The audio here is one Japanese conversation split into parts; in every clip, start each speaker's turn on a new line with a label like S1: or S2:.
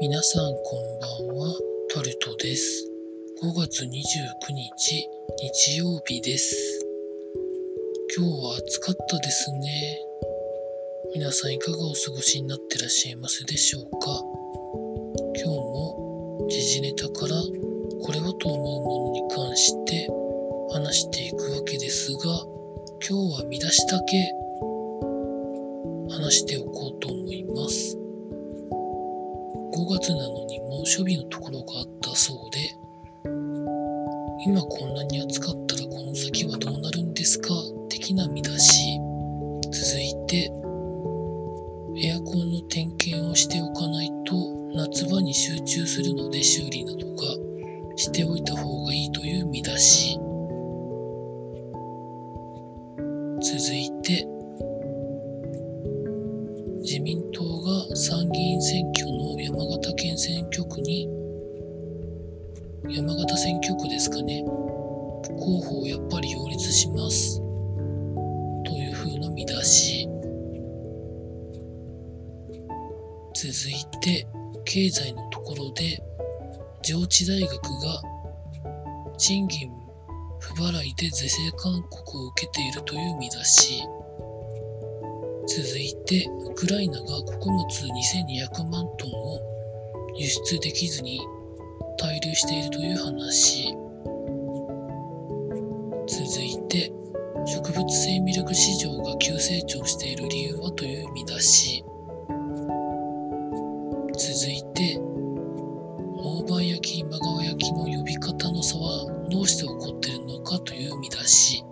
S1: 皆さんこんばんは、タルトです。5月29日、日曜日です。今日は暑かったですね。皆さんいかがお過ごしになってらっしゃいますでしょうか？今日も時事ネタからこれはと思うものに関して話していくわけですが、今日は見出しだけ話しておこうと思います。5月なのに猛暑日のところがあったそうで、今こんなに暑かったらこの先はどうなるんですか？的な見出し。続いて、エアコンの点検をしておかないと夏場に集中するので修理などがしておいた方がいいという見出し。続いて、自民参議院選挙の山形県選挙区に山形選挙区ですかね。候補をやっぱり擁立します。という風な見出し。続いて経済のところで上智大学が賃金不払いで是正勧告を受けているという見出し。続いて、ウクライナが穀物2200万トンを輸出できずに滞留しているという話。続いて、植物性ミルク市場が急成長している理由はという見出し。続いて、大判焼き、今川焼きの呼び方の差はどうして起こっているのかという見出し。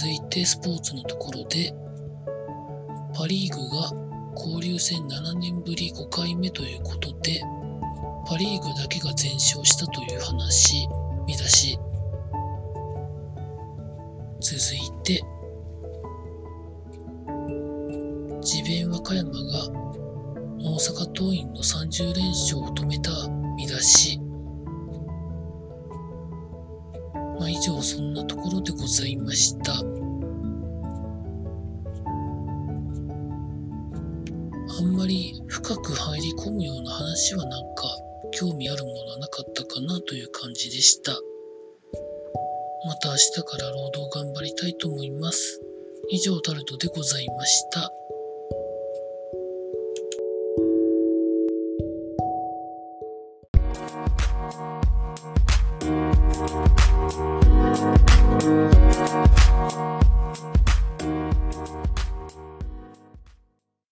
S1: 続いてスポーツのところで、パ・リーグが交流戦7年ぶり5回目ということで、パ・リーグだけが全勝したという話、見出し。続いて、智弁和歌山が大阪桐蔭の30連勝を止めた見出し。まあ、以上そんなところでございました。あんまり深く入り込むような話はなんか興味あるものはなかったかなという感じでした。また明日から労働頑張りたいと思います。以上タルトでございました。「